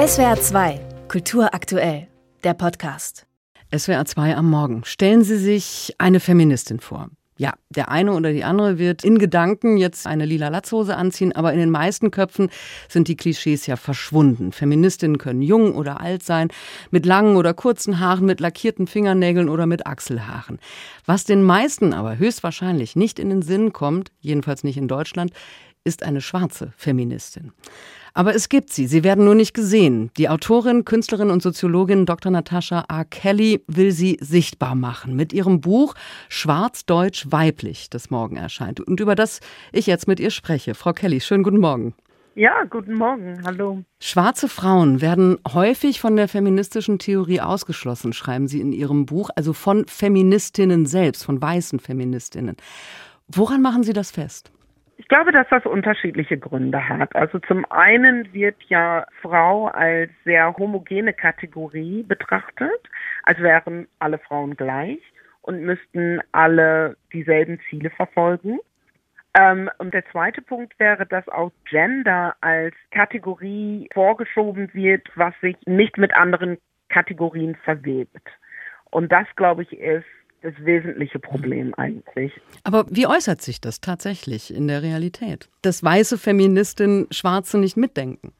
SWR 2, Kultur aktuell, der Podcast. SWR 2 am Morgen. Stellen Sie sich eine Feministin vor. Ja, der eine oder die andere wird in Gedanken jetzt eine lila Latzhose anziehen, aber in den meisten Köpfen sind die Klischees ja verschwunden. Feministinnen können jung oder alt sein, mit langen oder kurzen Haaren, mit lackierten Fingernägeln oder mit Achselhaaren. Was den meisten aber höchstwahrscheinlich nicht in den Sinn kommt, jedenfalls nicht in Deutschland, ist eine schwarze Feministin. Aber es gibt sie, sie werden nur nicht gesehen. Die Autorin, Künstlerin und Soziologin Dr. Natascha A. Kelly will sie sichtbar machen mit ihrem Buch Schwarz-Deutsch weiblich, das morgen erscheint und über das ich jetzt mit ihr spreche. Frau Kelly, schönen guten Morgen. Ja, guten Morgen, hallo. Schwarze Frauen werden häufig von der feministischen Theorie ausgeschlossen, schreiben Sie in Ihrem Buch, also von Feministinnen selbst, von weißen Feministinnen. Woran machen Sie das fest? Glaube, dass das unterschiedliche Gründe hat. Also zum einen wird ja Frau als sehr homogene Kategorie betrachtet, als wären alle Frauen gleich und müssten alle dieselben Ziele verfolgen. Ähm, und der zweite Punkt wäre, dass auch Gender als Kategorie vorgeschoben wird, was sich nicht mit anderen Kategorien verwebt. Und das, glaube ich, ist das wesentliche Problem eigentlich. Aber wie äußert sich das tatsächlich in der Realität? Dass weiße Feministinnen Schwarze nicht mitdenken?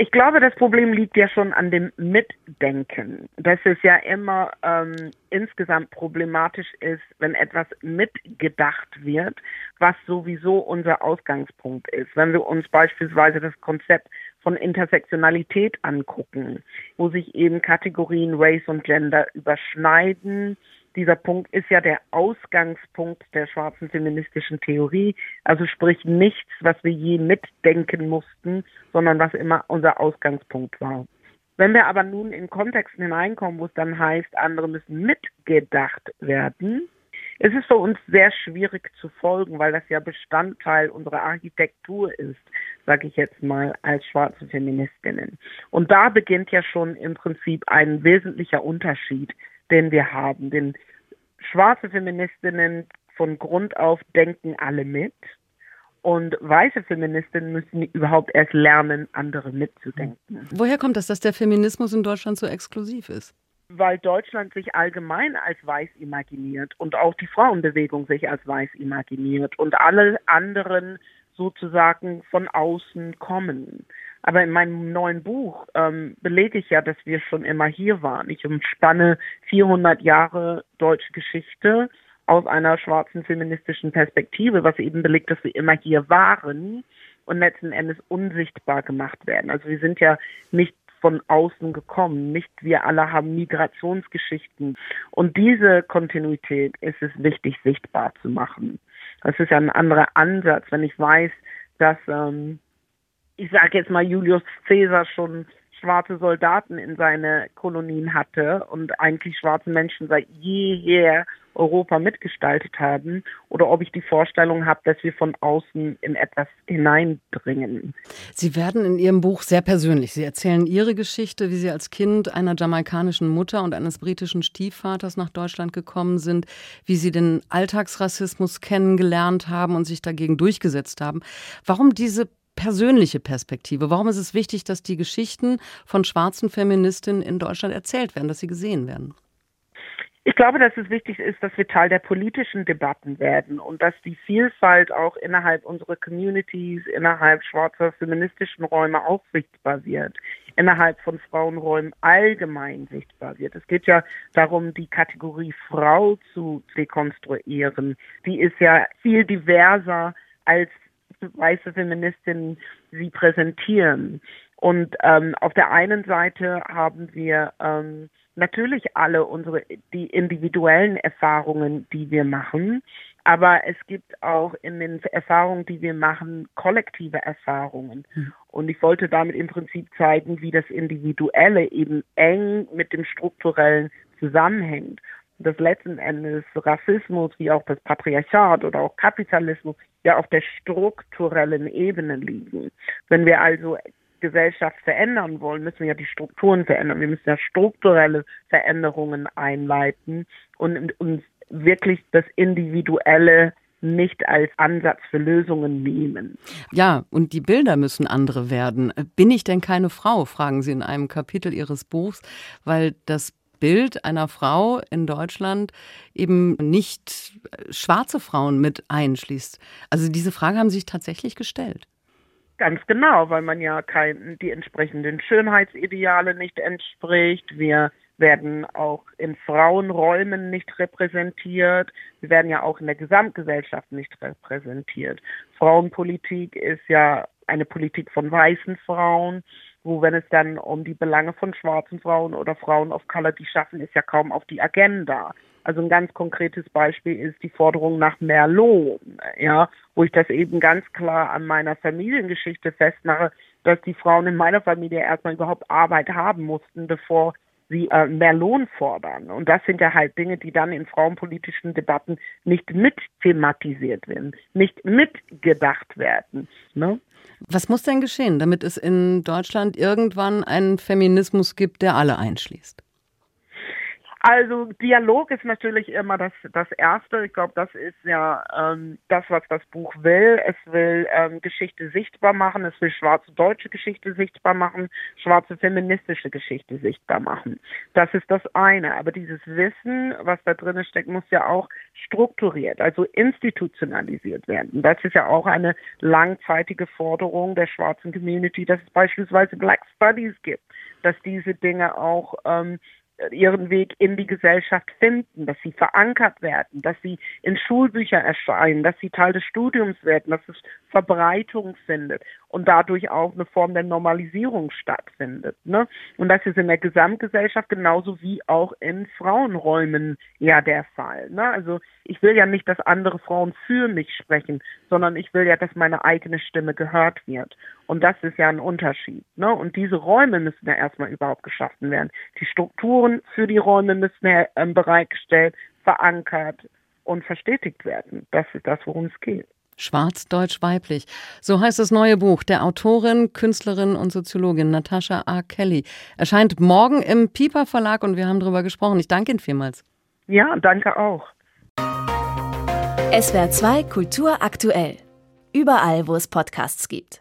Ich glaube, das Problem liegt ja schon an dem Mitdenken. Dass es ja immer ähm, insgesamt problematisch ist, wenn etwas mitgedacht wird, was sowieso unser Ausgangspunkt ist. Wenn wir uns beispielsweise das Konzept von Intersektionalität angucken, wo sich eben Kategorien Race und Gender überschneiden, dieser Punkt ist ja der Ausgangspunkt der schwarzen feministischen Theorie, also sprich nichts, was wir je mitdenken mussten, sondern was immer unser Ausgangspunkt war. Wenn wir aber nun in Kontexten hineinkommen, wo es dann heißt, andere müssen mitgedacht werden, ist es für uns sehr schwierig zu folgen, weil das ja Bestandteil unserer Architektur ist, sage ich jetzt mal, als schwarze Feministinnen. Und da beginnt ja schon im Prinzip ein wesentlicher Unterschied den wir haben. Denn schwarze Feministinnen von Grund auf denken alle mit. Und weiße Feministinnen müssen überhaupt erst lernen, andere mitzudenken. Woher kommt das, dass der Feminismus in Deutschland so exklusiv ist? Weil Deutschland sich allgemein als weiß imaginiert und auch die Frauenbewegung sich als weiß imaginiert und alle anderen sozusagen von außen kommen. Aber in meinem neuen Buch ähm, belege ich ja, dass wir schon immer hier waren. Ich umspanne 400 Jahre deutsche Geschichte aus einer schwarzen feministischen Perspektive, was eben belegt, dass wir immer hier waren und letzten Endes unsichtbar gemacht werden. Also wir sind ja nicht von außen gekommen. Nicht wir alle haben Migrationsgeschichten. Und diese Kontinuität ist es wichtig, sichtbar zu machen. Das ist ja ein anderer Ansatz, wenn ich weiß, dass ähm, ich sage jetzt mal, Julius Caesar schon schwarze Soldaten in seine Kolonien hatte und eigentlich schwarze Menschen seit jeher Europa mitgestaltet haben oder ob ich die Vorstellung habe, dass wir von außen in etwas hineindringen. Sie werden in Ihrem Buch sehr persönlich. Sie erzählen Ihre Geschichte, wie Sie als Kind einer jamaikanischen Mutter und eines britischen Stiefvaters nach Deutschland gekommen sind, wie Sie den Alltagsrassismus kennengelernt haben und sich dagegen durchgesetzt haben. Warum diese persönliche Perspektive? Warum ist es wichtig, dass die Geschichten von schwarzen Feministinnen in Deutschland erzählt werden, dass sie gesehen werden? Ich glaube, dass es wichtig ist, dass wir Teil der politischen Debatten werden und dass die Vielfalt auch innerhalb unserer Communities, innerhalb schwarzer feministischen Räume auch sichtbar wird, innerhalb von Frauenräumen allgemein sichtbar wird. Es geht ja darum, die Kategorie Frau zu dekonstruieren. Die ist ja viel diverser als weiße Feministinnen sie präsentieren. Und ähm, auf der einen Seite haben wir ähm, natürlich alle unsere die individuellen Erfahrungen, die wir machen, aber es gibt auch in den Erfahrungen, die wir machen, kollektive Erfahrungen. Mhm. Und ich wollte damit im Prinzip zeigen, wie das Individuelle eben eng mit dem Strukturellen zusammenhängt dass letzten Endes Rassismus wie auch das Patriarchat oder auch Kapitalismus ja auf der strukturellen Ebene liegen. Wenn wir also Gesellschaft verändern wollen, müssen wir ja die Strukturen verändern. Wir müssen ja strukturelle Veränderungen einleiten und uns wirklich das Individuelle nicht als Ansatz für Lösungen nehmen. Ja, und die Bilder müssen andere werden. Bin ich denn keine Frau, fragen Sie in einem Kapitel Ihres Buchs, weil das Bild einer Frau in Deutschland eben nicht schwarze Frauen mit einschließt. Also diese Frage haben sich tatsächlich gestellt. Ganz genau, weil man ja kein, die entsprechenden Schönheitsideale nicht entspricht. Wir werden auch in Frauenräumen nicht repräsentiert. Wir werden ja auch in der Gesamtgesellschaft nicht repräsentiert. Frauenpolitik ist ja eine Politik von weißen Frauen, wo wenn es dann um die Belange von schwarzen Frauen oder Frauen of Color, die schaffen, ist ja kaum auf die Agenda. Also ein ganz konkretes Beispiel ist die Forderung nach mehr Lohn, ja, wo ich das eben ganz klar an meiner Familiengeschichte festmache, dass die Frauen in meiner Familie erstmal überhaupt Arbeit haben mussten, bevor sie äh, mehr Lohn fordern. Und das sind ja halt Dinge, die dann in frauenpolitischen Debatten nicht mit thematisiert werden, nicht mitgedacht werden. Ne? Was muss denn geschehen, damit es in Deutschland irgendwann einen Feminismus gibt, der alle einschließt? Also Dialog ist natürlich immer das, das Erste. Ich glaube, das ist ja ähm, das, was das Buch will. Es will ähm, Geschichte sichtbar machen, es will schwarze deutsche Geschichte sichtbar machen, schwarze feministische Geschichte sichtbar machen. Das ist das eine. Aber dieses Wissen, was da drin steckt, muss ja auch strukturiert, also institutionalisiert werden. Das ist ja auch eine langzeitige Forderung der schwarzen Community, dass es beispielsweise Black Studies gibt, dass diese Dinge auch ähm, ihren Weg in die Gesellschaft finden, dass sie verankert werden, dass sie in Schulbüchern erscheinen, dass sie Teil des Studiums werden, dass es Verbreitung findet und dadurch auch eine Form der Normalisierung stattfindet. Ne? Und das ist in der Gesamtgesellschaft genauso wie auch in Frauenräumen ja der Fall. Ne? Also ich will ja nicht, dass andere Frauen für mich sprechen, sondern ich will ja, dass meine eigene Stimme gehört wird. Und das ist ja ein Unterschied. Ne? Und diese Räume müssen ja erstmal überhaupt geschaffen werden. Die Strukturen für die Räume müssen ja ähm, bereitgestellt, verankert und verstetigt werden. Das ist das, worum es geht. Schwarz, Deutsch, Weiblich. So heißt das neue Buch der Autorin, Künstlerin und Soziologin Natascha A. Kelly. Erscheint morgen im Piper Verlag und wir haben darüber gesprochen. Ich danke Ihnen vielmals. Ja, danke auch. SWR 2 Kultur aktuell. Überall, wo es Podcasts gibt.